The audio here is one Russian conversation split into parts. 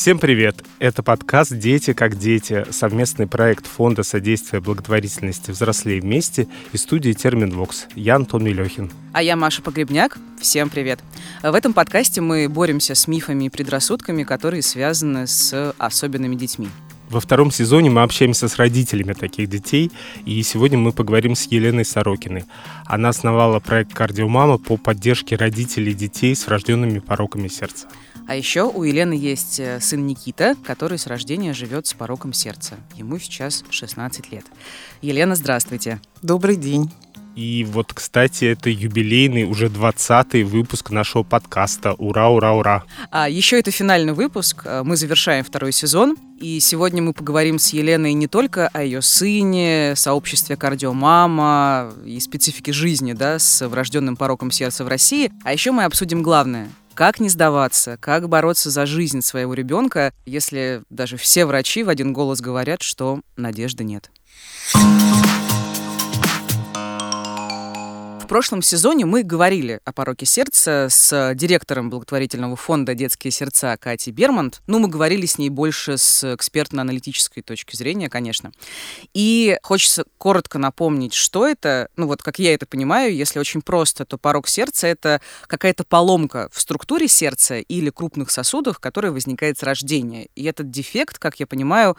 Всем привет! Это подкаст «Дети как дети», совместный проект Фонда содействия благотворительности «Взрослее вместе» и студии «Терминвокс». Я Антон Милехин. А я Маша Погребняк. Всем привет! В этом подкасте мы боремся с мифами и предрассудками, которые связаны с особенными детьми. Во втором сезоне мы общаемся с родителями таких детей, и сегодня мы поговорим с Еленой Сорокиной. Она основала проект «Кардиомама» по поддержке родителей детей с врожденными пороками сердца. А еще у Елены есть э, сын Никита, который с рождения живет с пороком сердца. Ему сейчас 16 лет. Елена, здравствуйте. Добрый день. И вот, кстати, это юбилейный, уже 20-й выпуск нашего подкаста. Ура, ура, ура! А еще это финальный выпуск. Э, мы завершаем второй сезон. И сегодня мы поговорим с Еленой не только о ее сыне, сообществе кардиомама и специфике жизни да, с врожденным пороком сердца в России, а еще мы обсудим главное как не сдаваться? Как бороться за жизнь своего ребенка, если даже все врачи в один голос говорят, что надежды нет? Прошлом сезоне мы говорили о пороке сердца с директором благотворительного фонда «Детские сердца» Катей Бермонт. Ну, мы говорили с ней больше с экспертно-аналитической точки зрения, конечно. И хочется коротко напомнить, что это, ну вот как я это понимаю, если очень просто, то порок сердца — это какая-то поломка в структуре сердца или крупных сосудов, которая возникает с рождения. И этот дефект, как я понимаю,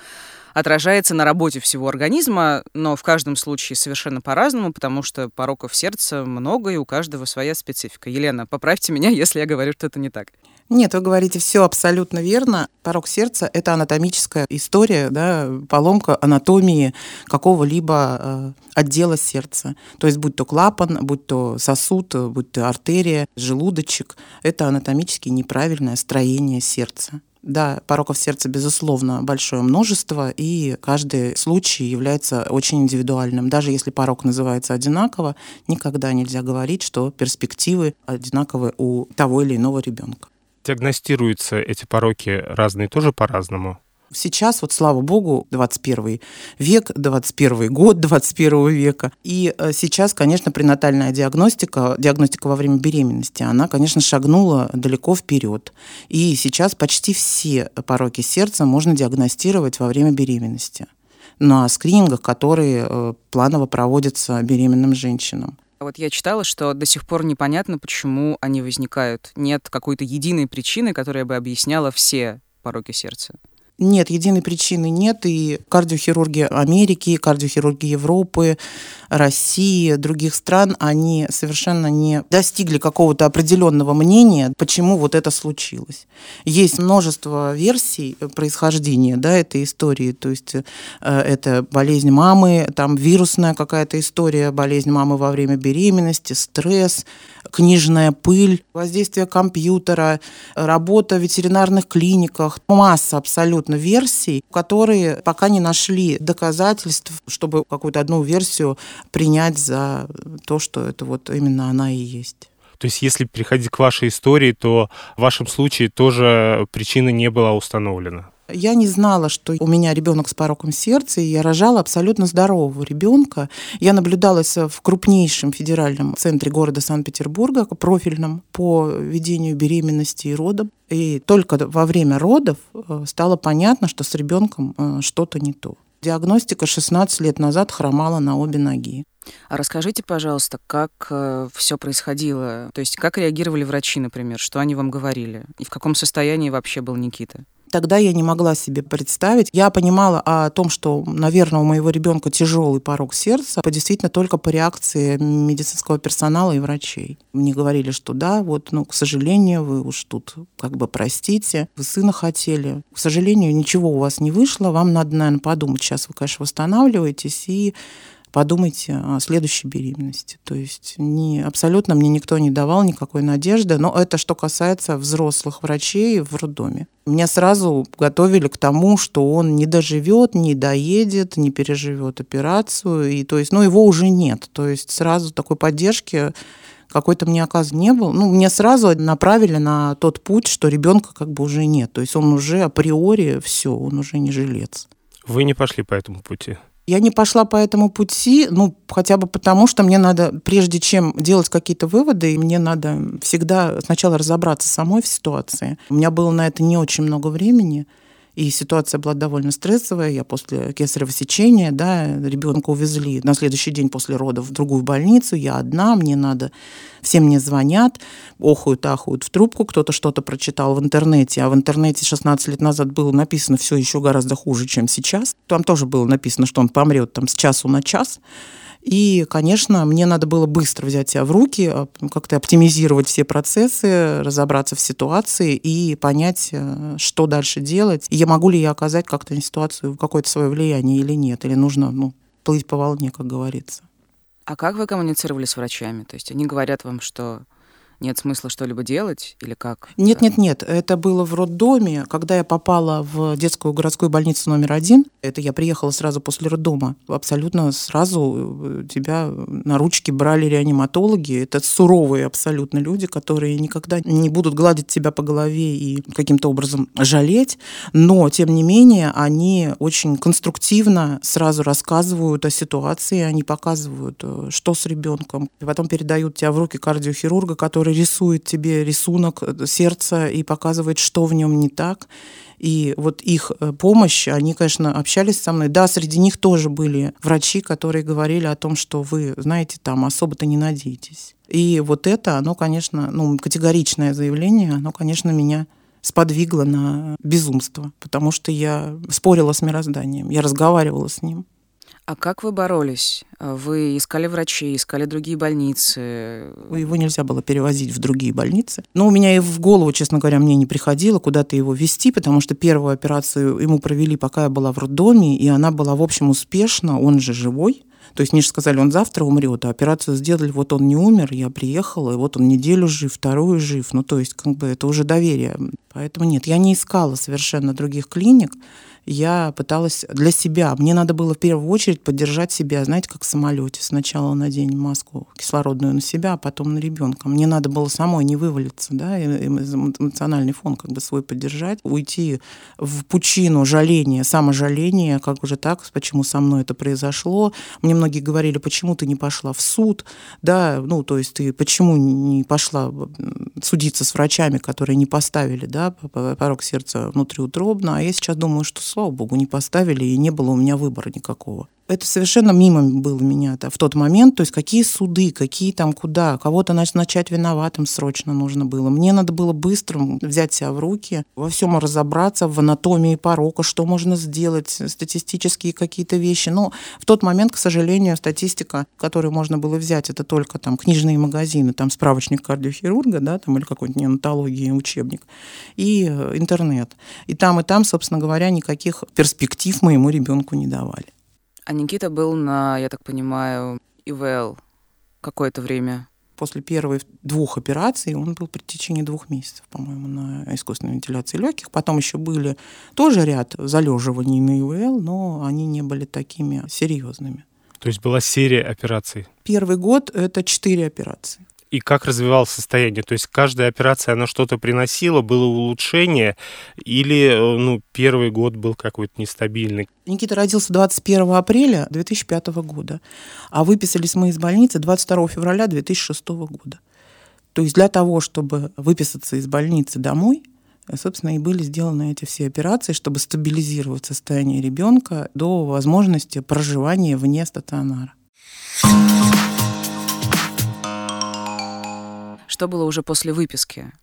отражается на работе всего организма, но в каждом случае совершенно по-разному, потому что пороков сердца много, и у каждого своя специфика. Елена, поправьте меня, если я говорю, что это не так. Нет, вы говорите все абсолютно верно. Порог сердца – это анатомическая история, да, поломка анатомии какого-либо э, отдела сердца. То есть будь то клапан, будь то сосуд, будь то артерия, желудочек – это анатомически неправильное строение сердца. Да, пороков сердца, безусловно, большое множество, и каждый случай является очень индивидуальным. Даже если порок называется одинаково, никогда нельзя говорить, что перспективы одинаковы у того или иного ребенка. Диагностируются эти пороки разные тоже по-разному? Сейчас, вот слава богу, 21 век, 21 год 21 века. И э, сейчас, конечно, пренатальная диагностика, диагностика во время беременности, она, конечно, шагнула далеко вперед. И сейчас почти все пороки сердца можно диагностировать во время беременности на скринингах, которые э, планово проводятся беременным женщинам. Вот я читала, что до сих пор непонятно, почему они возникают. Нет какой-то единой причины, которая бы объясняла все пороки сердца. Нет, единой причины нет. И кардиохирурги Америки, кардиохирурги Европы, России, других стран, они совершенно не достигли какого-то определенного мнения, почему вот это случилось. Есть множество версий происхождения да, этой истории. То есть э, это болезнь мамы, там вирусная какая-то история, болезнь мамы во время беременности, стресс, книжная пыль, воздействие компьютера, работа в ветеринарных клиниках, масса абсолютно версий, которые пока не нашли доказательств, чтобы какую-то одну версию принять за то, что это вот именно она и есть. То есть, если приходить к вашей истории, то в вашем случае тоже причина не была установлена? Я не знала, что у меня ребенок с пороком сердца, и я рожала абсолютно здорового ребенка. Я наблюдалась в крупнейшем федеральном центре города Санкт-Петербурга, профильном по ведению беременности и родам. И только во время родов э, стало понятно, что с ребенком э, что-то не то. Диагностика 16 лет назад хромала на обе ноги. А расскажите, пожалуйста, как э, все происходило? То есть как реагировали врачи, например? Что они вам говорили? И в каком состоянии вообще был Никита? Тогда я не могла себе представить. Я понимала о том, что, наверное, у моего ребенка тяжелый порог сердца, действительно только по реакции медицинского персонала и врачей. Мне говорили, что да, вот, ну, к сожалению, вы уж тут как бы простите, вы сына хотели. К сожалению, ничего у вас не вышло, вам надо, наверное, подумать. Сейчас вы, конечно, восстанавливаетесь и подумайте о следующей беременности. То есть не, абсолютно мне никто не давал никакой надежды, но это что касается взрослых врачей в роддоме. Меня сразу готовили к тому, что он не доживет, не доедет, не переживет операцию, и то есть, ну, его уже нет. То есть сразу такой поддержки какой-то мне оказ не был. Ну, мне сразу направили на тот путь, что ребенка как бы уже нет. То есть он уже априори все, он уже не жилец. Вы не пошли по этому пути? Я не пошла по этому пути, ну, хотя бы потому, что мне надо, прежде чем делать какие-то выводы, мне надо всегда сначала разобраться самой в ситуации. У меня было на это не очень много времени. И ситуация была довольно стрессовая. Я после кесарево сечения, да, ребенка увезли на следующий день после родов в другую больницу. Я одна, мне надо... Все мне звонят, охуют, ахуют в трубку. Кто-то что-то прочитал в интернете, а в интернете 16 лет назад было написано все еще гораздо хуже, чем сейчас. Там тоже было написано, что он помрет там с часу на час. И, конечно, мне надо было быстро взять себя в руки, а, как-то оптимизировать все процессы, разобраться в ситуации и понять, э, что дальше делать. И могу ли я оказать как-то на ситуацию какое-то свое влияние или нет, или нужно ну, плыть по волне, как говорится. А как вы коммуницировали с врачами? То есть они говорят вам, что нет смысла что-либо делать или как? Нет, нет, нет. Это было в роддоме, когда я попала в детскую городскую больницу номер один. Это я приехала сразу после роддома. Абсолютно сразу э, тебя на ручки брали реаниматологи. Это суровые абсолютно люди, которые никогда не будут гладить тебя по голове и каким-то образом жалеть. Но, тем не менее, они очень конструктивно сразу рассказывают о ситуации, они показывают, э, что с ребенком. И потом передают тебя в руки кардиохирурга, который который рисует тебе рисунок э, сердца и показывает, что в нем не так. И вот их э, помощь, они, конечно, общались со мной. Да, среди них тоже были врачи, которые говорили о том, что вы, знаете, там особо-то не надеетесь. И вот это, оно, конечно, ну, категоричное заявление, оно, конечно, меня сподвигло на безумство, потому что я спорила с мирозданием, я разговаривала с ним. А как вы боролись? Вы искали врачей, искали другие больницы? Его нельзя было перевозить в другие больницы. Но у меня и в голову, честно говоря, мне не приходило куда-то его вести, потому что первую операцию ему провели, пока я была в роддоме, и она была, в общем, успешна, он же живой. То есть мне же сказали, он завтра умрет, а операцию сделали, вот он не умер, я приехала, и вот он неделю жив, вторую жив. Ну, то есть, как бы это уже доверие. Поэтому нет, я не искала совершенно других клиник я пыталась для себя. Мне надо было в первую очередь поддержать себя, знаете, как в самолете. Сначала надень маску кислородную на себя, а потом на ребенка. Мне надо было самой не вывалиться, да, эмоциональный фон как бы свой поддержать, уйти в пучину жаления, саможаления, как уже так, почему со мной это произошло. Мне многие говорили, почему ты не пошла в суд, да, ну, то есть ты почему не пошла судиться с врачами, которые не поставили, да, порог сердца внутриутробно, а я сейчас думаю, что слава богу, не поставили, и не было у меня выбора никакого это совершенно мимо было меня -то в тот момент. То есть какие суды, какие там куда, кого-то начать виноватым срочно нужно было. Мне надо было быстро взять себя в руки, во всем разобраться, в анатомии порока, что можно сделать, статистические какие-то вещи. Но в тот момент, к сожалению, статистика, которую можно было взять, это только там книжные магазины, там справочник кардиохирурга, да, там или какой-нибудь неонатологии учебник, и э, интернет. И там, и там, собственно говоря, никаких перспектив моему ребенку не давали. А Никита был на, я так понимаю, ИВЛ какое-то время. После первых двух операций он был при течение двух месяцев, по-моему, на искусственной вентиляции легких. Потом еще были тоже ряд залеживаний на ИВЛ, но они не были такими серьезными. То есть была серия операций? Первый год — это четыре операции и как развивалось состояние. То есть каждая операция, она что-то приносила, было улучшение, или э, ну, первый год был какой-то нестабильный? Никита родился 21 апреля 2005 года, а выписались мы из больницы 22 февраля 2006 года. То есть для того, чтобы выписаться из больницы домой, собственно, и были сделаны эти все операции, чтобы стабилизировать состояние ребенка до возможности проживания вне стационара. Что было уже после выписки?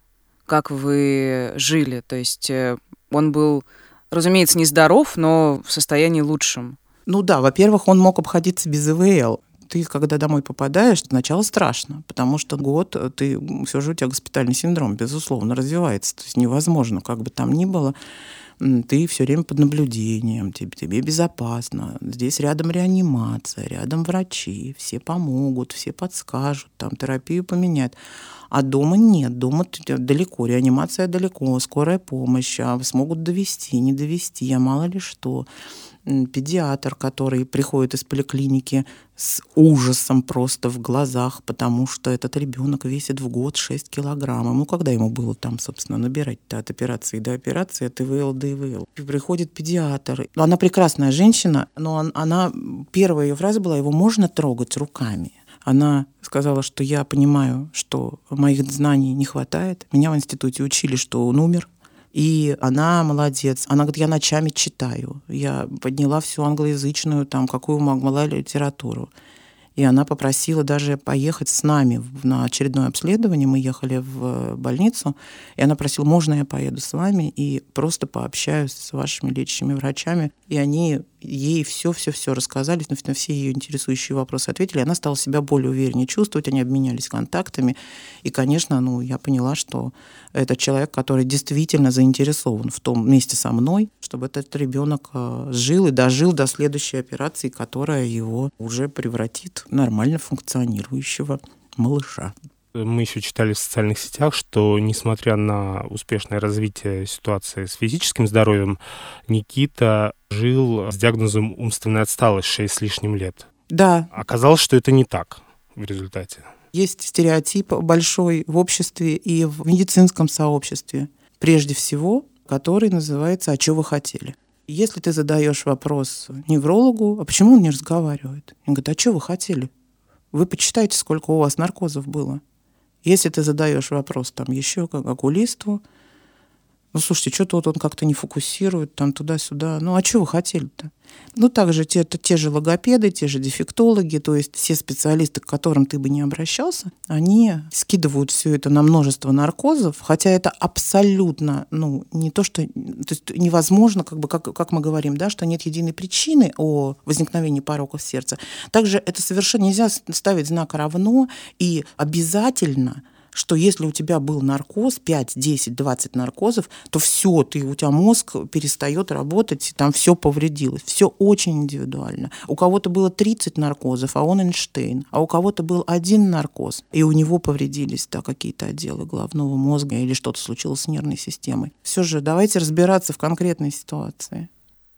Как вы жили? То есть э, он был, разумеется, нездоров, но в состоянии лучшем. Ну да, во-первых, он мог обходиться без ИВЛ. Ты, когда домой попадаешь, сначала страшно, потому что год э, ты все же у тебя госпитальный синдром, безусловно, развивается. То есть невозможно, как бы там ни было, ты все время под наблюдением, тебе, тебе безопасно. Здесь рядом реанимация, рядом врачи, все помогут, все подскажут, там терапию поменять. А дома нет, дома далеко, реанимация далеко, скорая помощь, а смогут довести, не довести, а мало ли что педиатр, который приходит из поликлиники с ужасом просто в глазах, потому что этот ребенок весит в год 6 килограммов. Ну, когда ему было там, собственно, набирать-то от операции до операции, от ИВЛ до ИВЛ. Приходит педиатр. Она прекрасная женщина, но она, первая ее фраза была, его можно трогать руками. Она сказала, что я понимаю, что моих знаний не хватает. Меня в институте учили, что он умер, и она молодец. Она говорит, я ночами читаю. Я подняла всю англоязычную, там, какую могла литературу. И она попросила даже поехать с нами на очередное обследование. Мы ехали в больницу, и она просила, можно я поеду с вами и просто пообщаюсь с вашими лечащими врачами. И они ей все-все-все рассказали, на все ее интересующие вопросы ответили. Она стала себя более увереннее чувствовать, они обменялись контактами. И, конечно, ну, я поняла, что это человек, который действительно заинтересован в том месте со мной, чтобы этот ребенок э, жил и дожил до следующей операции, которая его уже превратит в нормально функционирующего малыша. Мы еще читали в социальных сетях, что, несмотря на успешное развитие ситуации с физическим здоровьем, Никита жил с диагнозом умственная отсталость 6 с лишним лет. Да. Оказалось, что это не так в результате. Есть стереотип большой в обществе и в медицинском сообществе, прежде всего, который называется «А что вы хотели?». Если ты задаешь вопрос неврологу, а почему он не разговаривает? Он говорит, а что вы хотели? Вы почитайте, сколько у вас наркозов было. Если ты задаешь вопрос там еще как окулисту, ну, слушайте, что-то вот он как-то не фокусирует, там туда-сюда. Ну, а что вы хотели-то? Ну, также те, это те же логопеды, те же дефектологи, то есть все специалисты, к которым ты бы не обращался, они скидывают все это на множество наркозов, хотя это абсолютно, ну, не то, что... То есть невозможно, как бы, как, как мы говорим, да, что нет единой причины о возникновении пороков сердца. Также это совершенно нельзя ставить знак равно и обязательно что если у тебя был наркоз, 5, 10, 20 наркозов, то все, ты, у тебя мозг перестает работать, и там все повредилось. Все очень индивидуально. У кого-то было 30 наркозов, а он Эйнштейн. А у кого-то был один наркоз, и у него повредились да, какие-то отделы головного мозга или что-то случилось с нервной системой. Все же давайте разбираться в конкретной ситуации.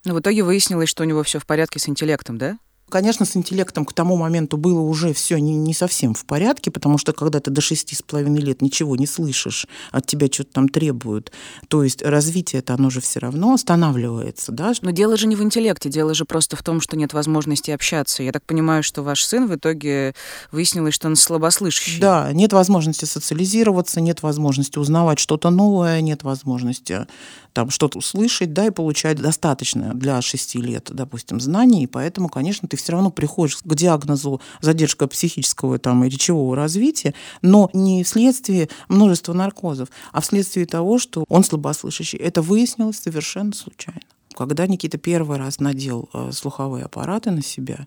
Но в итоге выяснилось, что у него все в порядке с интеллектом, да? Конечно, с интеллектом к тому моменту было уже все не, не совсем в порядке, потому что когда ты до шести с половиной лет ничего не слышишь, от тебя что-то там требуют, то есть развитие это оно же все равно останавливается, да? Но дело же не в интеллекте, дело же просто в том, что нет возможности общаться. Я так понимаю, что ваш сын в итоге выяснилось, что он слабослышащий. Да, нет возможности социализироваться, нет возможности узнавать что-то новое, нет возможности там что-то услышать, да, и получать достаточно для шести лет, допустим, знаний, и поэтому, конечно, ты все равно приходишь к диагнозу задержка психического там, и речевого развития, но не вследствие множества наркозов, а вследствие того, что он слабослышащий. Это выяснилось совершенно случайно. Когда Никита первый раз надел э, слуховые аппараты на себя,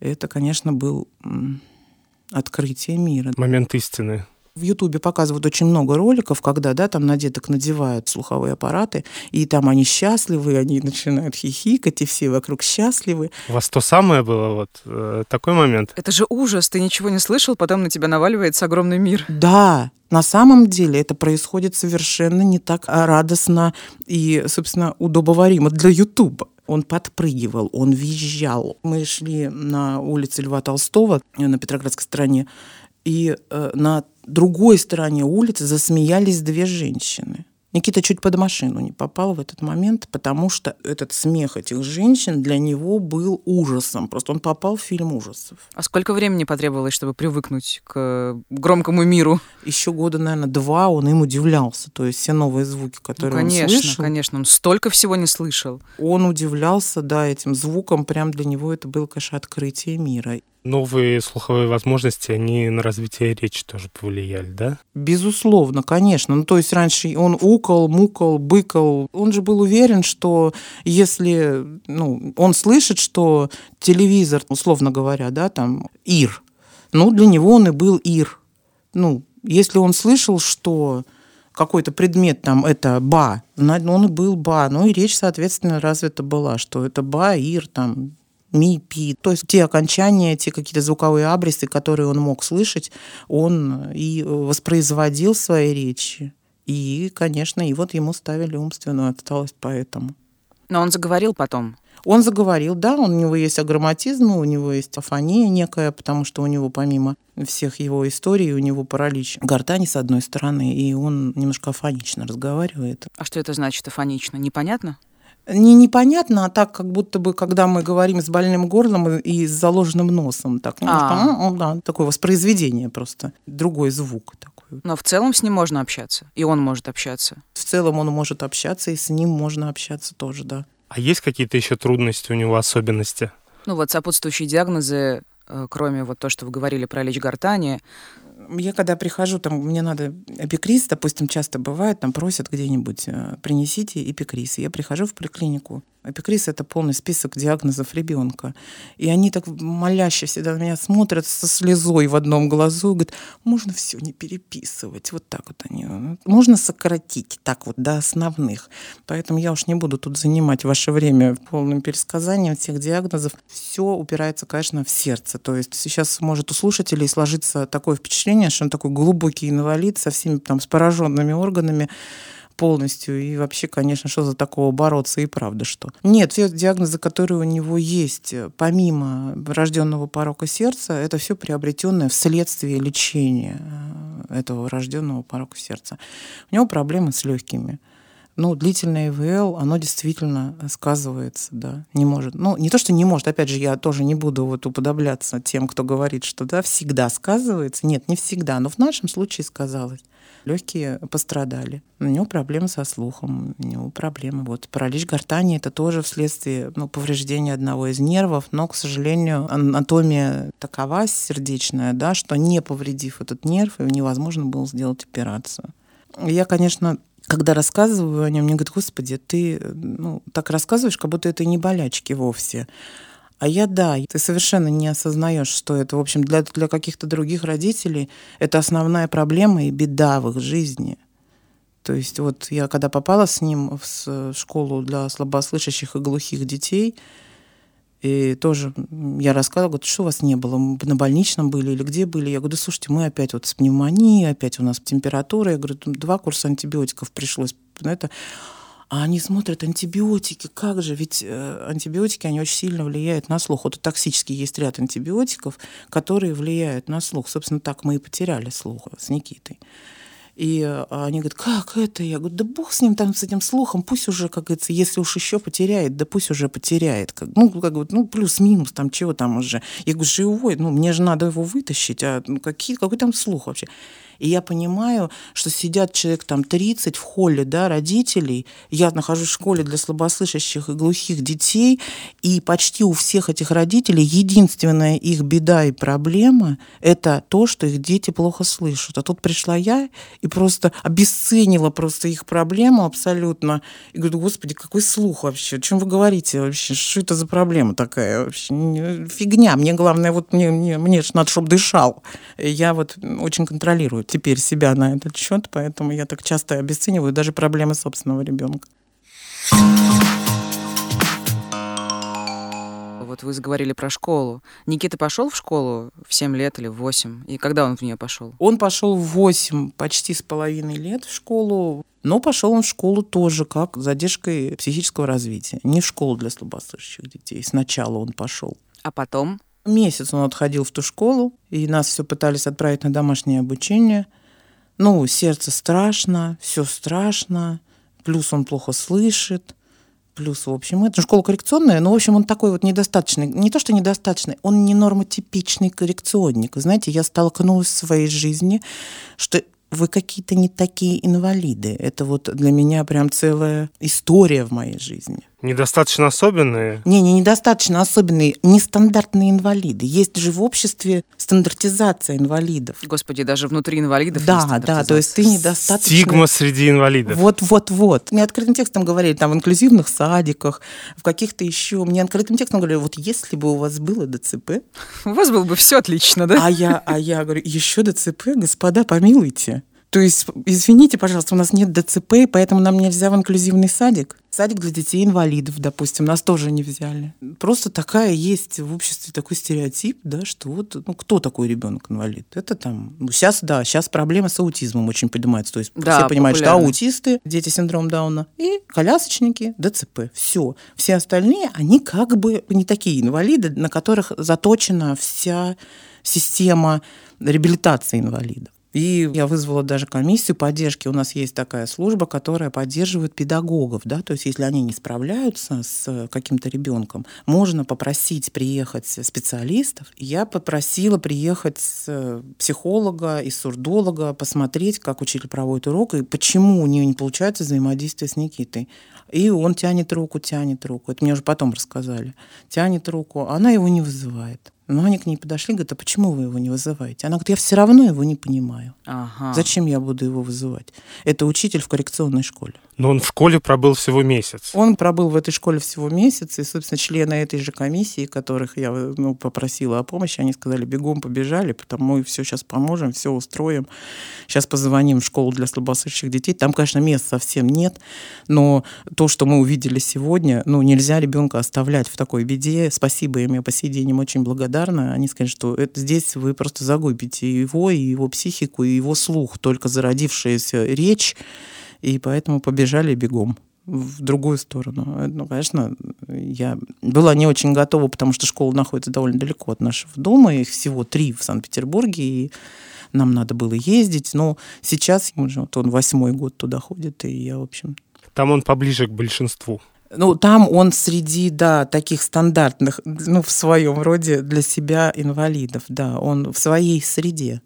это, конечно, был открытие мира. Момент истины. В Ютубе показывают очень много роликов, когда да, там на деток надевают слуховые аппараты, и там они счастливы, они начинают хихикать, и все вокруг счастливы. У вас то самое было, вот э, такой момент? Это же ужас, ты ничего не слышал, потом на тебя наваливается огромный мир. Да, на самом деле это происходит совершенно не так радостно и, собственно, удобоваримо для Ютуба. Он подпрыгивал, он визжал. Мы шли на улице Льва Толстого на Петроградской стороне, и э, на другой стороне улицы засмеялись две женщины. Никита чуть под машину не попал в этот момент, потому что этот смех этих женщин для него был ужасом. Просто он попал в фильм ужасов. А сколько времени потребовалось, чтобы привыкнуть к громкому миру? Еще года, наверное, два он им удивлялся. То есть все новые звуки, которые ну, конечно, он слышал. Конечно, конечно. Он столько всего не слышал. Он удивлялся, да, этим звуком. Прям для него это было, конечно, открытие мира новые слуховые возможности, они на развитие речи тоже повлияли, да? Безусловно, конечно. Ну, то есть раньше он укал, мукал, быкал. Он же был уверен, что если ну, он слышит, что телевизор, условно говоря, да, там, ир, ну, для него он и был ир. Ну, если он слышал, что какой-то предмет там это ба, он и был ба, ну и речь, соответственно, развита была, что это ба, ир, там, ми, пи. То есть те окончания, те какие-то звуковые абрисы, которые он мог слышать, он и воспроизводил в своей речи. И, конечно, и вот ему ставили умственную отсталость поэтому. Но он заговорил потом. Он заговорил, да, у него есть агроматизм, у него есть афония некая, потому что у него помимо всех его историй, у него паралич гортани с одной стороны, и он немножко афонично разговаривает. А что это значит афонично? Непонятно? Не непонятно, а так, как будто бы, когда мы говорим с больным горлом и с заложенным носом, так, немножко, ну, да, такое воспроизведение просто, другой звук такой. Но в целом с ним можно общаться, и он может общаться. В целом он может общаться, и с ним можно общаться тоже, да. А есть какие-то еще трудности у него, особенности? Ну вот сопутствующие диагнозы, э, кроме вот то, что вы говорили про лечь гортани, я когда прихожу, там мне надо эпикриз, допустим, часто бывает, там просят где-нибудь, э, принесите эпикриз. Я прихожу в поликлинику, Эпикриз — это полный список диагнозов ребенка. И они так моляще всегда на меня смотрят со слезой в одном глазу и говорят, можно все не переписывать. Вот так вот они. Можно сократить так вот до основных. Поэтому я уж не буду тут занимать ваше время полным пересказанием всех диагнозов. Все упирается, конечно, в сердце. То есть сейчас может у слушателей сложиться такое впечатление, что он такой глубокий инвалид со всеми там с пораженными органами полностью. И вообще, конечно, что за такого бороться и правда что. Нет, все диагнозы, которые у него есть, помимо рожденного порока сердца, это все приобретенное вследствие лечения э, этого рожденного порока сердца. У него проблемы с легкими. Ну, длительное ИВЛ, оно действительно сказывается, да, не может. Ну, не то, что не может, опять же, я тоже не буду вот уподобляться тем, кто говорит, что, да, всегда сказывается. Нет, не всегда, но в нашем случае сказалось легкие пострадали. У него проблемы со слухом, у него проблемы. Вот паралич гортани это тоже вследствие ну, повреждения одного из нервов, но, к сожалению, анатомия такова сердечная, да, что не повредив этот нерв, невозможно было сделать операцию. Я, конечно, когда рассказываю о нем, мне говорят, господи, ты ну, так рассказываешь, как будто это не болячки вовсе. А я да, ты совершенно не осознаешь, что это, в общем, для, для каких-то других родителей это основная проблема и беда в их жизни. То есть вот я когда попала с ним в школу для слабослышащих и глухих детей, и тоже я рассказывала, говорю, что у вас не было? Мы на больничном были или где были? Я говорю, да слушайте, мы опять вот с пневмонией, опять у нас температура. Я говорю, два курса антибиотиков пришлось на это. А они смотрят антибиотики, как же, ведь э, антибиотики, они очень сильно влияют на слух. Вот токсический есть ряд антибиотиков, которые влияют на слух. Собственно, так мы и потеряли слух с Никитой. И э, они говорят, как это? Я говорю, да бог с ним там, с этим слухом, пусть уже, как говорится, если уж еще потеряет, да пусть уже потеряет. Как, ну, как бы, ну, плюс-минус, там, чего там уже. Я говорю, живой, ну, мне же надо его вытащить, а ну, какие, какой там слух вообще? И я понимаю, что сидят человек там 30 в холле, да, родителей. Я нахожусь в школе для слабослышащих и глухих детей, и почти у всех этих родителей единственная их беда и проблема – это то, что их дети плохо слышат. А тут пришла я и просто обесценила просто их проблему абсолютно. И говорю, господи, какой слух вообще? О чем вы говорите вообще? Что это за проблема такая вообще? Фигня. Мне главное, вот мне, мне, мне же надо, чтобы дышал. Я вот очень контролирую теперь себя на этот счет, поэтому я так часто обесцениваю даже проблемы собственного ребенка. Вот вы заговорили про школу. Никита пошел в школу в 7 лет или в 8? И когда он в нее пошел? Он пошел в 8, почти с половиной лет в школу. Но пошел он в школу тоже как с задержкой психического развития. Не в школу для слабослышащих детей. Сначала он пошел. А потом? Месяц он отходил в ту школу, и нас все пытались отправить на домашнее обучение. Ну, сердце страшно, все страшно, плюс он плохо слышит, плюс, в общем, это школа коррекционная, но, в общем, он такой вот недостаточный, не то, что недостаточный, он не нормотипичный коррекционник. Знаете, я столкнулась в своей жизни, что вы какие-то не такие инвалиды. Это вот для меня прям целая история в моей жизни. Недостаточно особенные? Не, не недостаточно особенные, нестандартные инвалиды. Есть же в обществе стандартизация инвалидов. Господи, даже внутри инвалидов Да, да, то есть ты недостаточно... Стигма среди инвалидов. Вот, вот, вот. Мне открытым текстом говорили, там, в инклюзивных садиках, в каких-то еще... Мне открытым текстом говорили, вот если бы у вас было ДЦП... У вас было бы все отлично, да? А я, а я говорю, еще ДЦП, господа, помилуйте То есть, извините, пожалуйста, у нас нет ДЦП, поэтому нам нельзя в инклюзивный садик. Садик для детей-инвалидов, допустим, нас тоже не взяли. Просто такая есть в обществе такой стереотип, да, что вот, ну, кто такой ребенок-инвалид? Это там, ну, сейчас, да, сейчас проблема с аутизмом очень поднимается. То есть да, все понимают, популярно. что аутисты, дети синдром Дауна, и колясочники, ДЦП. Все. Все остальные, они как бы не такие инвалиды, на которых заточена вся система реабилитации инвалидов. И я вызвала даже комиссию поддержки. У нас есть такая служба, которая поддерживает педагогов. Да? То есть если они не справляются с каким-то ребенком, можно попросить приехать специалистов. Я попросила приехать психолога и сурдолога, посмотреть, как учитель проводит урок, и почему у нее не получается взаимодействие с Никитой. И он тянет руку, тянет руку. Это мне уже потом рассказали. Тянет руку, она его не вызывает. Но они к ней подошли, говорят, а почему вы его не вызываете? Она говорит, я все равно его не понимаю. Ага. Зачем я буду его вызывать? Это учитель в коррекционной школе. Но он в школе пробыл всего месяц. Он пробыл в этой школе всего месяц, и, собственно, члены этой же комиссии, которых я ну, попросила о помощи, они сказали, бегом побежали, потому мы все сейчас поможем, все устроим. Сейчас позвоним в школу для слабослышащих детей. Там, конечно, мест совсем нет, но то, что мы увидели сегодня, ну, нельзя ребенка оставлять в такой беде. Спасибо им, я по сей день им очень благодарна. Они сказали, что это, здесь вы просто загубите его, и его психику, и его слух, только зародившаяся речь, и поэтому побежали бегом в другую сторону. Ну, конечно, я была не очень готова, потому что школа находится довольно далеко от нашего дома, их всего три в Санкт-Петербурге, и нам надо было ездить, но сейчас вот он восьмой год туда ходит, и я, в общем... Там он поближе к большинству. Ну, там он среди, да, таких стандартных, ну, в своем роде для себя инвалидов, да, он в своей среде.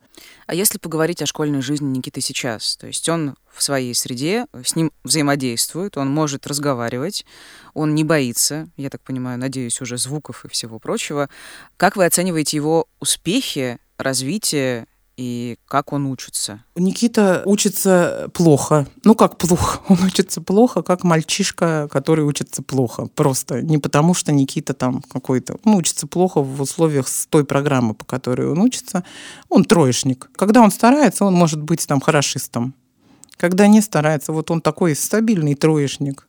А если поговорить о школьной жизни Никиты сейчас, то есть он в своей среде, с ним взаимодействует, он может разговаривать, он не боится, я так понимаю, надеюсь, уже звуков и всего прочего. Как вы оцениваете его успехи, развитие и как он учится? Никита учится плохо. Ну, как плохо? Он учится плохо, как мальчишка, который учится плохо. Просто не потому, что Никита там какой-то... Он учится плохо в условиях с той программы, по которой он учится. Он троечник. Когда он старается, он может быть там хорошистом. Когда не старается, вот он такой стабильный троечник,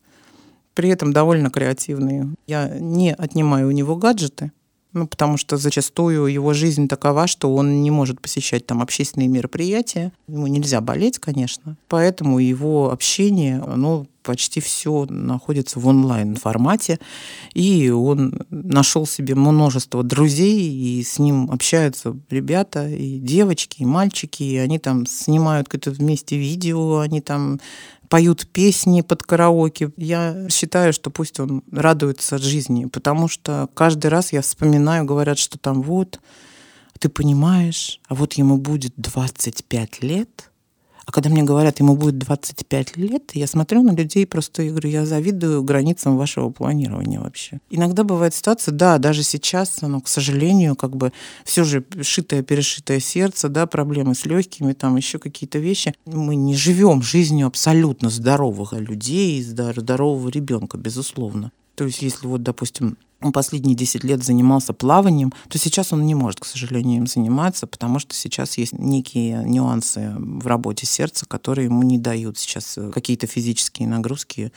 при этом довольно креативный. Я не отнимаю у него гаджеты, ну, потому что зачастую его жизнь такова, что он не может посещать там общественные мероприятия. Ему нельзя болеть, конечно. Поэтому его общение, оно почти все находится в онлайн-формате. И он нашел себе множество друзей, и с ним общаются ребята, и девочки, и мальчики, и они там снимают какое-то вместе видео, они там поют песни под караоке. Я считаю, что пусть он радуется жизни, потому что каждый раз я вспоминаю, говорят, что там вот, ты понимаешь, а вот ему будет 25 лет, а когда мне говорят, ему будет 25 лет, я смотрю на людей просто и говорю, я завидую границам вашего планирования вообще. Иногда бывает ситуация, да, даже сейчас, но, к сожалению, как бы все же шитое, перешитое сердце, да, проблемы с легкими, там еще какие-то вещи. Мы не живем жизнью абсолютно здоровых людей, здорового ребенка, безусловно. То есть, если вот, допустим, он последние 10 лет занимался плаванием, то сейчас он не может, к сожалению, им заниматься, потому что сейчас есть некие нюансы в работе сердца, которые ему не дают сейчас э, какие-то физические нагрузки.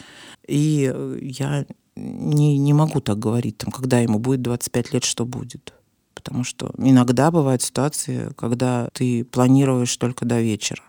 И э, я не, не могу так говорить, там, когда ему будет 25 лет, что будет. Потому что иногда бывают ситуации, когда ты планируешь только до вечера.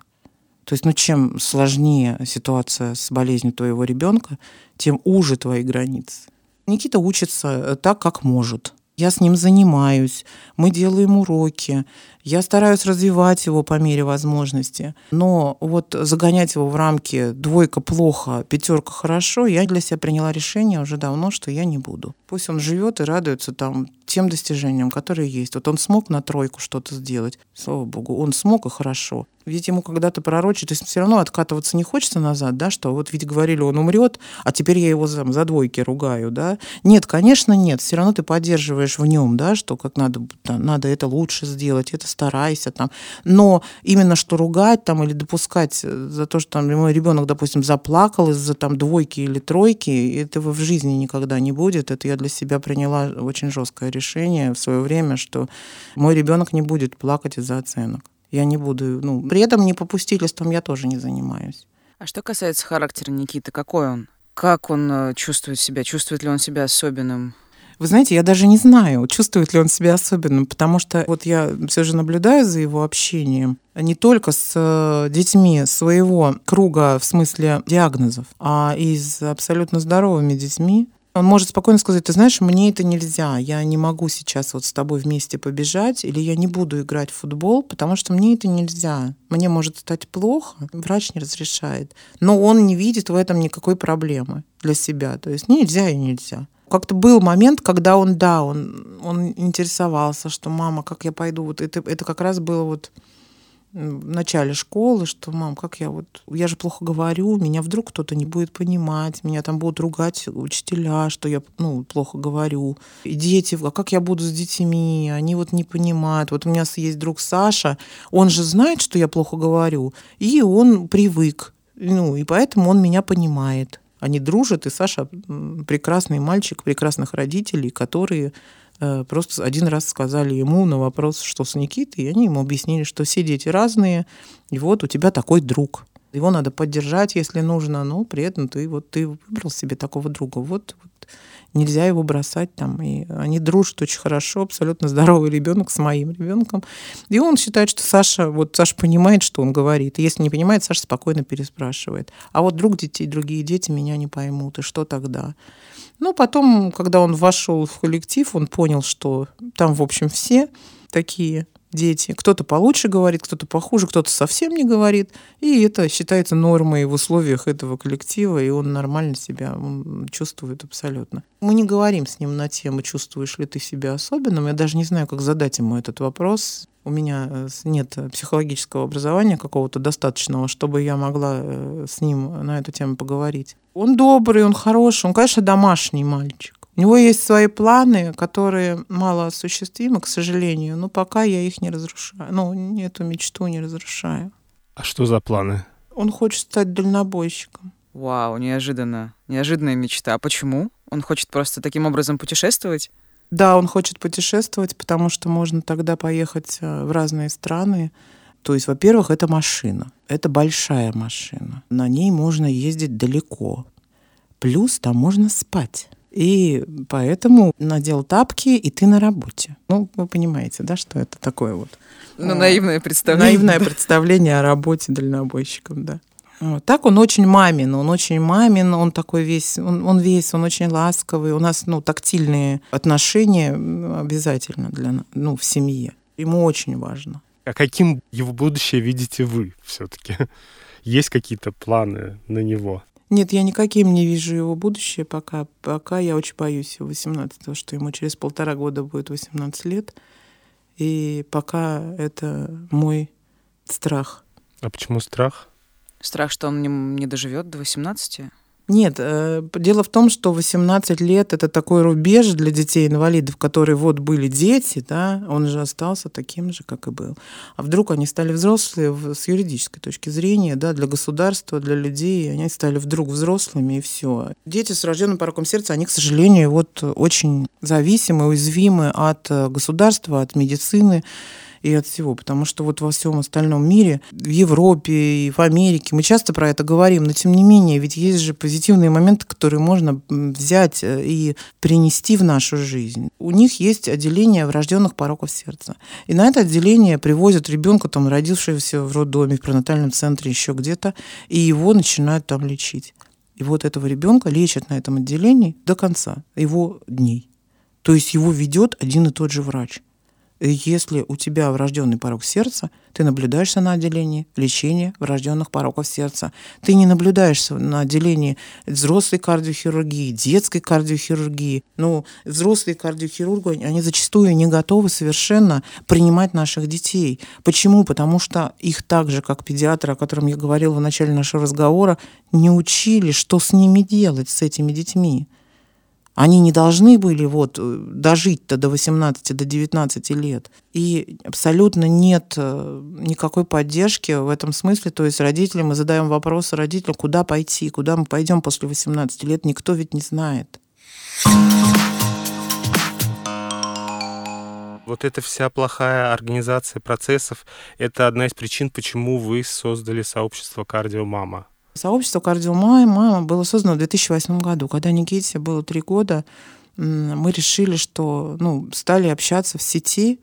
То есть, ну, чем сложнее ситуация с болезнью твоего ребенка, тем уже твои границы. Никита учится э, так, как может. Я с ним занимаюсь, мы делаем уроки, я стараюсь развивать его по мере возможности. Но вот загонять его в рамки двойка плохо, пятерка хорошо, я для себя приняла решение уже давно, что я не буду. Пусть он живет и радуется там тем достижениям, которые есть. Вот он смог на тройку что-то сделать, слава богу, он смог и хорошо. Ведь ему когда-то пророчат, то есть все равно откатываться не хочется назад, да, что вот ведь говорили, он умрет, а теперь я его за, за двойки ругаю, да. Нет, конечно, нет, все равно ты поддерживаешь в нем, да, что как надо, надо это лучше сделать, это старайся там. Но именно что ругать там или допускать э, за то, что там мой ребенок, допустим, заплакал из-за там двойки или тройки, этого в жизни никогда не будет. Это я для себя приняла очень жесткое решение в свое время, что мой ребенок не будет плакать из-за оценок. Я не буду, ну, при этом не попустительством я тоже не занимаюсь. А что касается характера Никиты, какой он? Как он э, чувствует себя? Чувствует ли он себя особенным? Вы знаете, я даже не знаю, чувствует ли он себя особенным, потому что вот я все же наблюдаю за его общением не только с э, детьми своего круга в смысле диагнозов, а и с абсолютно здоровыми детьми. Он может спокойно сказать, ты знаешь, мне это нельзя, я не могу сейчас вот с тобой вместе побежать, или я не буду играть в футбол, потому что мне это нельзя. Мне может стать плохо, врач не разрешает. Но он не видит в этом никакой проблемы для себя. То есть нельзя и нельзя как-то был момент, когда он, да, он, он интересовался, что мама, как я пойду. Вот это, это как раз было вот в начале школы, что, мам, как я вот, я же плохо говорю, меня вдруг кто-то не будет понимать, меня там будут ругать учителя, что я, ну, плохо говорю. И дети, а как я буду с детьми, они вот не понимают. Вот у меня есть друг Саша, он же знает, что я плохо говорю, и он привык, ну, и поэтому он меня понимает. Они дружат, и Саша прекрасный мальчик, прекрасных родителей, которые э, просто один раз сказали ему на вопрос, что с Никитой, и они ему объяснили, что все дети разные, и вот у тебя такой друг. Его надо поддержать, если нужно, но при этом ты вот ты выбрал себе такого друга. Вот, вот нельзя его бросать там. И они дружат очень хорошо, абсолютно здоровый ребенок с моим ребенком. И он считает, что Саша, вот Саша понимает, что он говорит. И если не понимает, Саша спокойно переспрашивает. А вот друг детей, другие дети меня не поймут, и что тогда? Ну, потом, когда он вошел в коллектив, он понял, что там, в общем, все такие дети. Кто-то получше говорит, кто-то похуже, кто-то совсем не говорит. И это считается нормой в условиях этого коллектива, и он нормально себя чувствует абсолютно. Мы не говорим с ним на тему, чувствуешь ли ты себя особенным. Я даже не знаю, как задать ему этот вопрос. У меня э, нет психологического образования какого-то достаточного, чтобы я могла э, с ним на эту тему поговорить. Он добрый, он хороший, он, конечно, домашний мальчик. У него есть свои планы, которые мало осуществимы, к сожалению, но пока я их не разрушаю. Ну, эту мечту не разрушаю. А что за планы? Он хочет стать дальнобойщиком. Вау, неожиданно. Неожиданная мечта. А почему? Он хочет просто таким образом путешествовать? Да, он хочет путешествовать, потому что можно тогда поехать э, в разные страны. То есть, во-первых, это машина. Это большая машина. На ней можно ездить далеко. Плюс там можно спать. И поэтому надел тапки, и ты на работе. Ну, вы понимаете, да, что это такое вот. Ну, наивное представление. Наивное представление о работе дальнобойщиком, да. Вот. Так он очень мамин, он очень мамин, он такой весь, он, он весь, он очень ласковый. У нас, ну, тактильные отношения обязательно для, ну, в семье. Ему очень важно. А каким его будущее видите вы все-таки? Есть какие-то планы на него? Нет, я никаким не вижу его будущее пока. Пока я очень боюсь 18 что ему через полтора года будет 18 лет. И пока это мой страх. А почему страх? Страх, что он не, не доживет до 18? Нет, э, дело в том, что 18 лет это такой рубеж для детей-инвалидов, которые вот были дети, да, он же остался таким же, как и был. А вдруг они стали взрослые с юридической точки зрения, да, для государства, для людей, они стали вдруг взрослыми, и все. Дети с рожденным пороком сердца, они, к сожалению, вот очень зависимы, уязвимы от государства, от медицины и от всего. Потому что вот во всем остальном мире, в Европе и в Америке, мы часто про это говорим, но тем не менее, ведь есть же позитивные моменты, которые можно взять э, и принести в нашу жизнь. У них есть отделение врожденных пороков сердца. И на это отделение привозят ребенка, там, родившегося в роддоме, в пронатальном центре, еще где-то, и его начинают там лечить. И вот этого ребенка лечат на этом отделении до конца его дней. То есть его ведет один и тот же врач если у тебя врожденный порог сердца, ты наблюдаешься на отделении лечения врожденных пороков сердца. Ты не наблюдаешься на отделении взрослой кардиохирургии, детской кардиохирургии. Ну, взрослые кардиохирурги, они зачастую не готовы совершенно принимать наших детей. Почему? Потому что их так же, как педиатры, о котором я говорила в начале нашего разговора, не учили, что с ними делать, с этими детьми. Они не должны были вот э, дожить-то до 18, до 19 лет. И абсолютно нет э, никакой поддержки в этом смысле. То есть родители, мы задаем вопрос родителям, куда пойти, куда мы пойдем после 18 лет, никто ведь не знает. Вот эта вся плохая организация процессов — это одна из причин, почему вы создали сообщество «Кардиомама». Сообщество «Кардиомама» было создано в 2008 году. Когда Никите было три года, мы решили, что ну, стали общаться в сети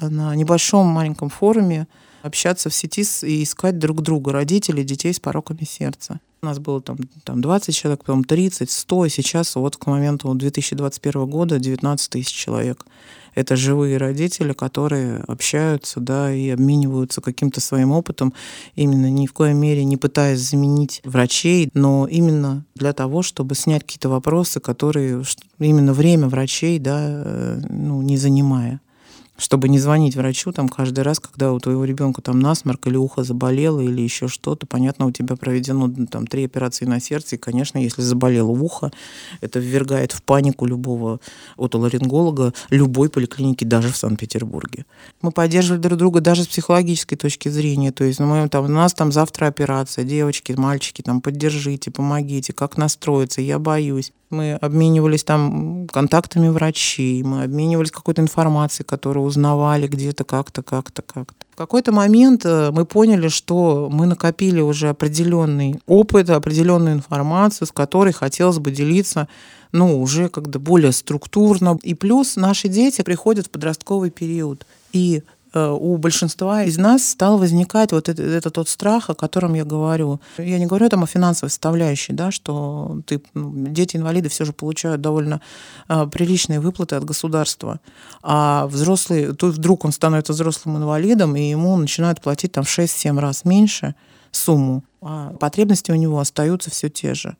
на небольшом маленьком форуме, общаться в сети и искать друг друга, родителей детей с пороками сердца. У нас было там, там 20 человек, потом 30, 100, и сейчас вот к моменту 2021 года 19 тысяч человек. Это живые родители, которые общаются, да, и обмениваются каким-то своим опытом, именно ни в коей мере не пытаясь заменить врачей, но именно для того, чтобы снять какие-то вопросы, которые именно время врачей, да, э, ну, не занимая чтобы не звонить врачу там каждый раз, когда у твоего ребенка там насморк или ухо заболело или еще что-то. Понятно, у тебя проведено там три операции на сердце, и, конечно, если заболело ухо, это ввергает в панику любого отоларинголога любой поликлиники, даже в Санкт-Петербурге. Мы поддерживали друг друга даже с психологической точки зрения. То есть ну, мы, там, у нас там завтра операция, девочки, мальчики, там, поддержите, помогите, как настроиться, я боюсь. Мы обменивались там контактами врачей, мы обменивались какой-то информацией, которую узнавали где-то как-то, как-то, как-то. В какой-то момент э, мы поняли, что мы накопили уже определенный опыт, определенную информацию, с которой хотелось бы делиться ну, уже как-то более структурно. И плюс наши дети приходят в подростковый период. И у большинства из нас стал возникать вот это, это тот страх, о котором я говорю. Я не говорю там о финансовой составляющей, да, что ты, ну, дети-инвалиды все же получают довольно а, приличные выплаты от государства, а взрослый, тут вдруг он становится взрослым инвалидом, и ему начинают платить там в 6-7 раз меньше сумму, а потребности у него остаются все те же.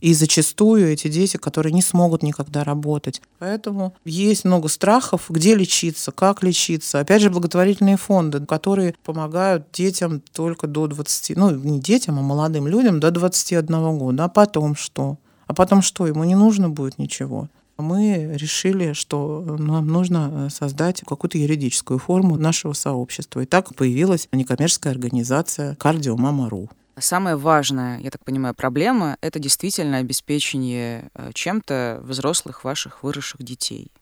И зачастую эти дети, которые не смогут никогда работать. Поэтому есть много страхов, где лечиться, как лечиться. Опять же, благотворительные фонды, которые помогают детям только до 20, ну, не детям, а молодым людям до 21 года. А потом что? А потом что? Ему не нужно будет ничего. Мы решили, что нам нужно создать какую-то юридическую форму нашего сообщества. И так появилась некоммерческая организация «Кардиомама.ру». Самая важная, я так понимаю, проблема — это действительно обеспечение э, чем-то взрослых ваших выросших детей.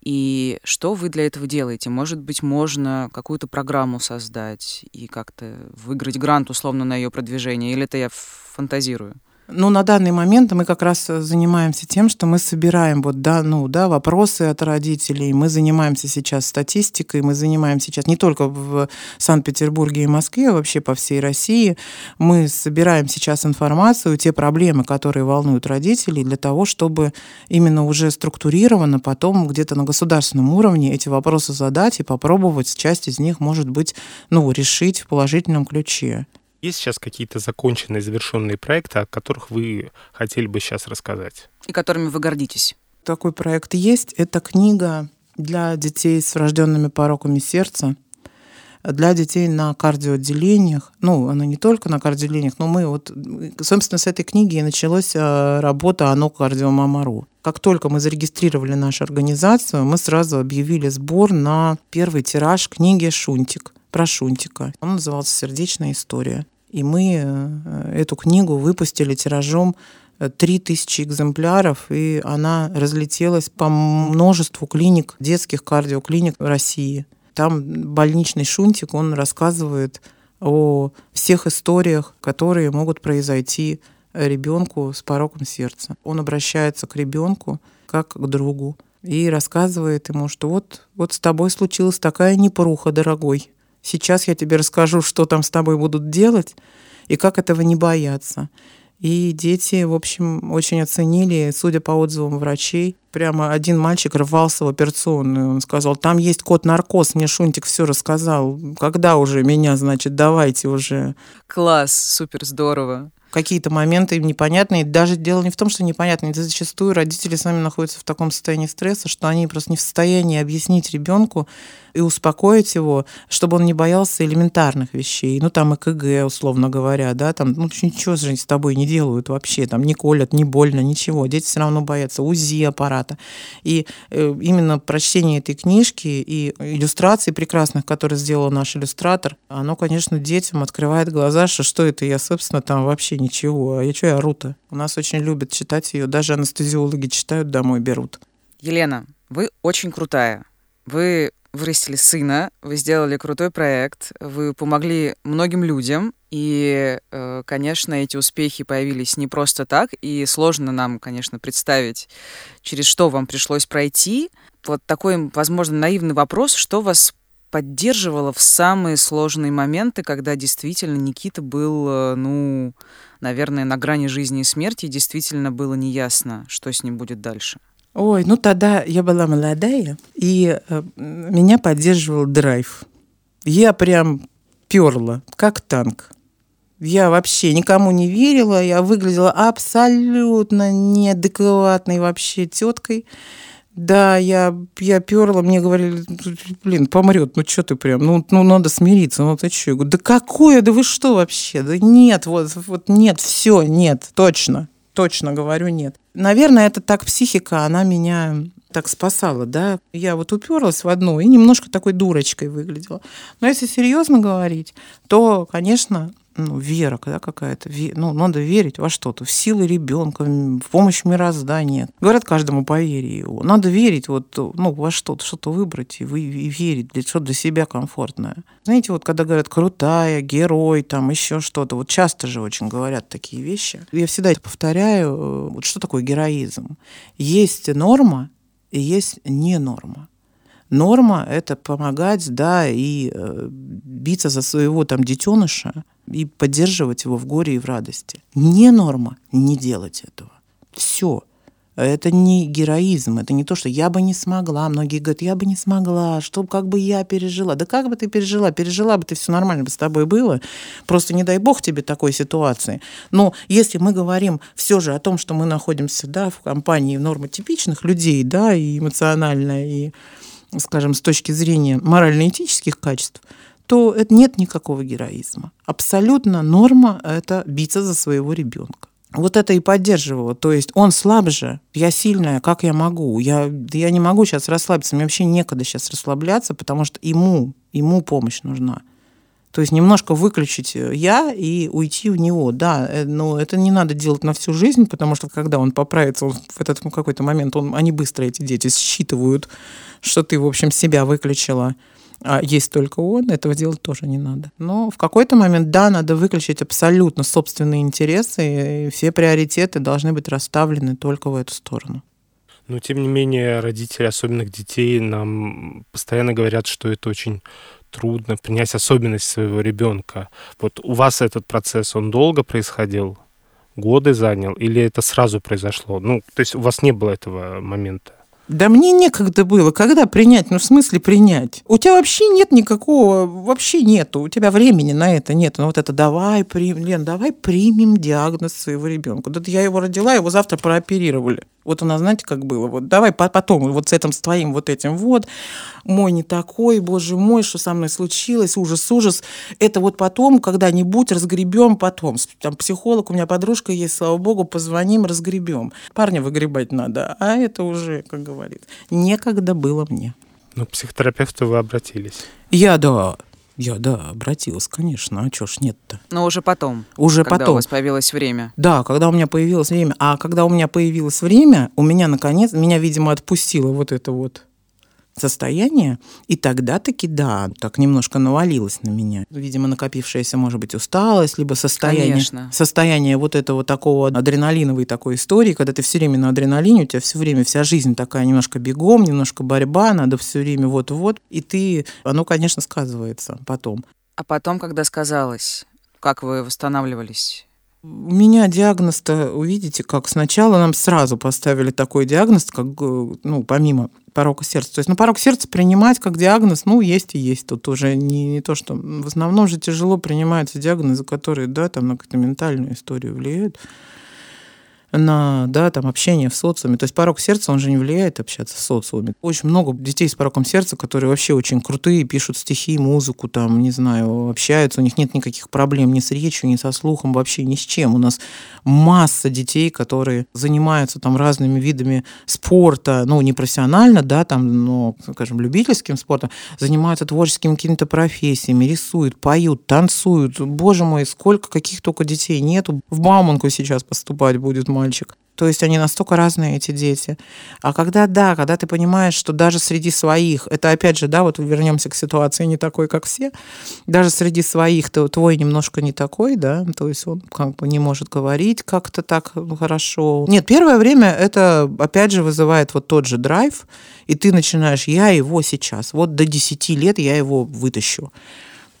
И что вы для этого делаете? Может быть, можно какую-то программу создать и как-то выиграть грант условно на ее продвижение, или это я фантазирую? Ну, на данный момент мы как раз э, занимаемся тем, что мы собираем вот, да, ну, да, вопросы от родителей. Мы занимаемся сейчас статистикой, мы занимаемся сейчас не только в Санкт-Петербурге и Москве, а вообще по всей России. Мы собираем сейчас информацию, те проблемы, которые волнуют родителей, для того, чтобы именно уже структурированно потом где-то на государственном уровне эти вопросы задать и попробовать часть из них, может быть, ну, решить в положительном ключе. Есть сейчас какие-то законченные, завершенные проекты, о которых вы хотели бы сейчас рассказать? И которыми вы гордитесь? Такой проект есть. Это книга для детей с врожденными пороками сердца, для детей на кардиоотделениях. Ну, она не только на кардиоотделениях, но мы вот, собственно, с этой книги и началась э, работа «Оно кардиомамару». Как только мы зарегистрировали нашу организацию, мы сразу объявили сбор на первый тираж книги «Шунтик» про Шунтика. Он назывался «Сердечная история». И мы э, эту книгу выпустили тиражом 3000 э, экземпляров, и она разлетелась по множеству клиник, детских кардиоклиник России. Там больничный шунтик, он рассказывает о всех историях, которые могут произойти ребенку с пороком сердца. Он обращается к ребенку как к другу и рассказывает ему, что вот, вот с тобой случилась такая непоруха, дорогой. Сейчас я тебе расскажу, что там с тобой будут делать и как этого не бояться. И дети, в общем, очень оценили, судя по отзывам врачей. Прямо один мальчик рвался в операционную. Он сказал, там есть код наркоз, мне Шунтик все рассказал. Когда уже меня, значит, давайте уже. Класс, супер здорово какие-то моменты непонятные. Даже дело не в том, что непонятные. Зачастую родители сами находятся в таком состоянии стресса, что они просто не в состоянии объяснить ребенку и успокоить его, чтобы он не боялся элементарных вещей. Ну, там ЭКГ, условно говоря, да, там, ну, ничего же с тобой не делают вообще, там, не колят, не больно, ничего. Дети все равно боятся УЗИ аппарата. И э, именно прочтение этой книжки и иллюстраций прекрасных, которые сделал наш иллюстратор, оно, конечно, детям открывает глаза, что что это я, собственно, там вообще ничего. А я что, я ору-то? У нас очень любят читать ее. Даже анестезиологи читают, домой берут. Елена, вы очень крутая. Вы вырастили сына, вы сделали крутой проект, вы помогли многим людям, и, э, конечно, эти успехи появились не просто так, и сложно нам, конечно, представить, через что вам пришлось пройти. Вот такой, возможно, наивный вопрос, что вас поддерживало в самые сложные моменты, когда действительно Никита был, э, ну, наверное, на грани жизни и смерти, и действительно было неясно, что с ним будет дальше? Ой, ну тогда я была молодая, и э, меня поддерживал драйв. Я прям перла, как танк. Я вообще никому не верила, я выглядела абсолютно неадекватной вообще теткой. Да, я, я перла, мне говорили, блин, помрет, ну что ты прям, ну, ну надо смириться, ну ты что? Я говорю, да какое, да вы что вообще? Да нет, вот, вот нет, все, нет, точно точно говорю нет. Наверное, это так психика, она меня так спасала, да. Я вот уперлась в одну и немножко такой дурочкой выглядела. Но если серьезно говорить, то, конечно, ну, вера да, какая-то. Ну, надо верить во что-то, в силы ребенка, в помощь мироздания. Говорят каждому поверить его. Надо верить вот, ну, во что-то, что-то выбрать и, вы, и верить, для что для себя комфортное. Знаете, вот когда говорят крутая, герой, там еще что-то, вот часто же очень говорят такие вещи. Я всегда это повторяю, э, вот что такое героизм? Есть норма и есть не норма норма — это помогать, да, и э, биться за своего там детеныша, и поддерживать его в горе и в радости. Не норма не делать этого. Все. Это не героизм, это не то, что я бы не смогла. Многие говорят, я бы не смогла, что как бы я пережила. Да как бы ты пережила? Пережила бы ты, все нормально бы с тобой было. Просто не дай бог тебе такой ситуации. Но если мы говорим все же о том, что мы находимся да, в компании нормотипичных людей, да, и эмоционально, и, скажем, с точки зрения морально-этических качеств, то это нет никакого героизма. Абсолютно норма – это биться за своего ребенка. Вот это и поддерживало. То есть он слабже, я сильная, как я могу? Я, я не могу сейчас расслабиться, мне вообще некогда сейчас расслабляться, потому что ему, ему помощь нужна. То есть немножко выключить я и уйти в него. Да, э, но это не надо делать на всю жизнь, потому что когда он поправится, он в этот какой-то момент, он, они быстро, эти дети, считывают, что ты, в общем, себя выключила а есть только он, этого делать тоже не надо. Но в какой-то момент, да, надо выключить абсолютно собственные интересы, и все приоритеты должны быть расставлены только в эту сторону. Но, тем не менее, родители особенных детей нам постоянно говорят, что это очень трудно принять особенность своего ребенка. Вот у вас этот процесс, он долго происходил? Годы занял? Или это сразу произошло? Ну, то есть у вас не было этого момента? Да мне некогда было. Когда принять? Ну, в смысле принять? У тебя вообще нет никакого, вообще нету. У тебя времени на это нет. Ну, вот это давай, прим... Лен, давай примем диагноз своего ребенка. Да я его родила, его завтра прооперировали. Вот у нас, знаете, как было? Вот давай потом, вот с этим, с твоим вот этим вот, мой не такой, боже мой, что со мной случилось, ужас, ужас. Это вот потом, когда-нибудь разгребем потом. Там психолог, у меня подружка есть, слава богу, позвоним, разгребем. Парня выгребать надо, а это уже, как говорит, некогда было мне. Ну, к психотерапевту вы обратились. Я, да, я, да, обратилась, конечно. А чё ж нет-то? Но уже потом. Уже когда потом. у вас появилось время. Да, когда у меня появилось время. А когда у меня появилось время, у меня, наконец, меня, видимо, отпустило вот это вот состояние, и тогда таки, да, так немножко навалилось на меня. Видимо, накопившаяся, может быть, усталость, либо состояние, Конечно. состояние вот этого такого адреналиновой такой истории, когда ты все время на адреналине, у тебя все время вся жизнь такая немножко бегом, немножко борьба, надо все время вот-вот, и ты, оно, конечно, сказывается потом. А потом, когда сказалось, как вы восстанавливались? У меня диагноз-то, увидите, как сначала нам сразу поставили такой диагноз, как, э, ну, помимо порока сердца. То есть, ну, порок сердца принимать как диагноз, ну, есть и есть. Тут уже не, не то, что... В основном же тяжело принимаются диагнозы, которые, да, там на какую-то ментальную историю влияют на да, там, общение в социуме. То есть порог сердца, он же не влияет общаться в социуме. Очень много детей с пороком сердца, которые вообще очень крутые, пишут стихи, музыку, там, не знаю, общаются, у них нет никаких проблем ни с речью, ни со слухом, вообще ни с чем. У нас масса детей, которые занимаются там разными видами спорта, ну, не профессионально, да, там, но, скажем, любительским спортом, занимаются творческими какими-то профессиями, рисуют, поют, танцуют. Боже мой, сколько каких только детей нету. В Бауманку сейчас поступать будет мой мальчик. То есть они настолько разные, эти дети. А когда, да, когда ты понимаешь, что даже среди своих, это опять же, да, вот вернемся к ситуации не такой, как все, даже среди своих то твой немножко не такой, да, то есть он как бы не может говорить как-то так хорошо. Нет, первое время это, опять же, вызывает вот тот же драйв, и ты начинаешь, я его сейчас, вот до 10 лет я его вытащу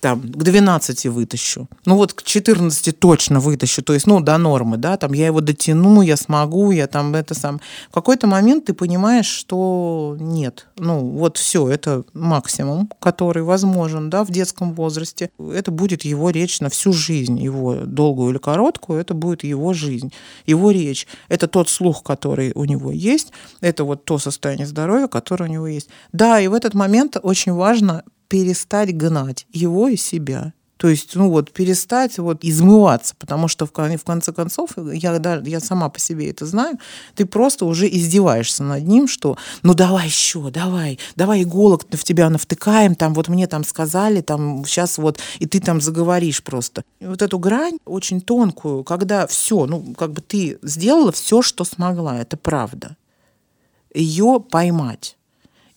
там, к 12 вытащу. Ну вот к 14 точно вытащу, то есть, ну, до нормы, да, там я его дотяну, я смогу, я там это сам. В какой-то момент ты понимаешь, что нет, ну, вот все, это максимум, который возможен, да, в детском возрасте. Это будет его речь на всю жизнь, его долгую или короткую, это будет его жизнь, его речь. Это тот слух, который у него есть, это вот то состояние здоровья, которое у него есть. Да, и в этот момент очень важно перестать гнать его и себя. То есть, ну вот, перестать вот измываться, потому что в, в конце концов, я, да, я сама по себе это знаю, ты просто уже издеваешься над ним, что ну давай еще, давай, давай иголок в тебя навтыкаем, там вот мне там сказали, там сейчас вот, и ты там заговоришь просто. И вот эту грань очень тонкую, когда все, ну как бы ты сделала все, что смогла, это правда. Ее поймать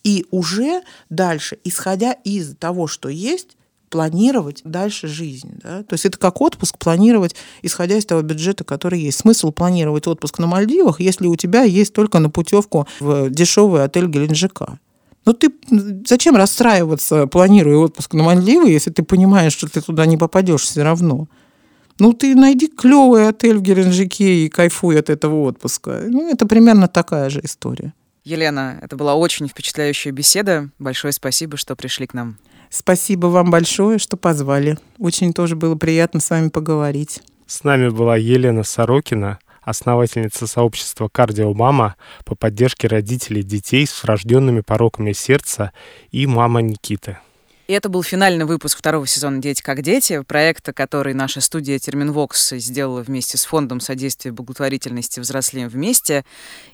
и уже дальше, исходя из того, что есть, планировать дальше жизнь. Да? То есть это как отпуск планировать, исходя из того бюджета, который есть. Смысл планировать отпуск на Мальдивах, если у тебя есть только на путевку в дешевый отель Геленджика. Ну ты зачем расстраиваться, планируя отпуск на Мальдивы, если ты понимаешь, что ты туда не попадешь все равно? Ну, ты найди клевый отель в Геленджике и кайфуй от этого отпуска. Ну, это примерно такая же история. Елена, это была очень впечатляющая беседа. Большое спасибо, что пришли к нам. Спасибо вам большое, что позвали. Очень тоже было приятно с вами поговорить. С нами была Елена Сорокина, основательница сообщества «Кардиомама» по поддержке родителей детей с врожденными пороками сердца и мама Никиты. И это был финальный выпуск второго сезона «Дети как дети», проекта, который наша студия «Терминвокс» сделала вместе с Фондом содействия благотворительности «Взрослеем вместе».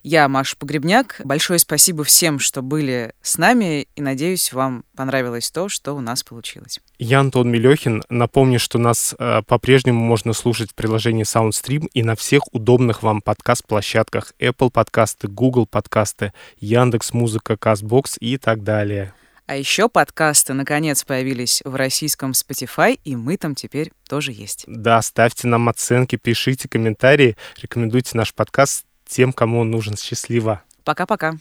Я Маша Погребняк. Большое спасибо всем, что были с нами, и надеюсь, вам понравилось то, что у нас получилось. Я Антон Мелехин. Напомню, что нас э, по-прежнему можно слушать в приложении SoundStream и на всех удобных вам подкаст-площадках Apple подкасты, Google подкасты, Яндекс Музыка, Castbox и так далее. А еще подкасты наконец появились в российском Spotify, и мы там теперь тоже есть. Да, ставьте нам оценки, пишите комментарии, рекомендуйте наш подкаст тем, кому он нужен. Счастливо. Пока-пока.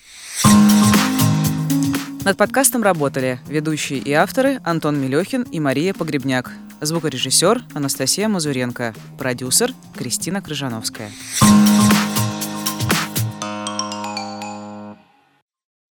Над подкастом работали ведущие и авторы Антон Мелехин и Мария Погребняк, звукорежиссер Анастасия Мазуренко, продюсер Кристина Крыжановская.